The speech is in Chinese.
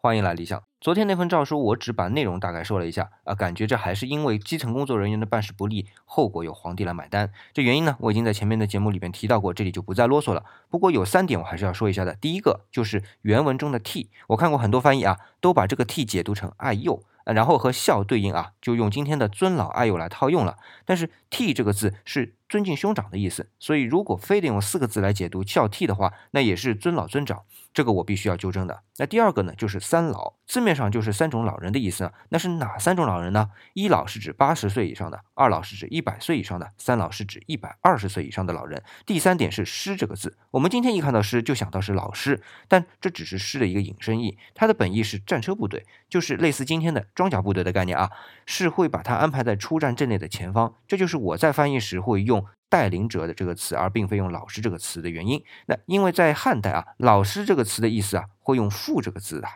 欢迎来理想。昨天那份诏书，我只把内容大概说了一下啊，感觉这还是因为基层工作人员的办事不力，后果由皇帝来买单。这原因呢，我已经在前面的节目里边提到过，这里就不再啰嗦了。不过有三点我还是要说一下的。第一个就是原文中的 t，，我看过很多翻译啊，都把这个 t 解读成爱幼。然后和孝对应啊，就用今天的尊老爱幼来套用了。但是 t 这个字是尊敬兄长的意思，所以如果非得用四个字来解读孝悌的话，那也是尊老尊长。这个我必须要纠正的。那第二个呢，就是三老，字面上就是三种老人的意思呢。那是哪三种老人呢？一老是指八十岁以上的，二老是指一百岁以上的，三老是指一百二十岁以上的老人。第三点是师这个字，我们今天一看到师就想到是老师，但这只是师的一个引申义，它的本意是战车部队，就是类似今天的。装甲部队的概念啊，是会把它安排在出战阵内的前方，这就是我在翻译时会用带领者的这个词，而并非用老师这个词的原因。那因为在汉代啊，老师这个词的意思啊，会用父这个字的。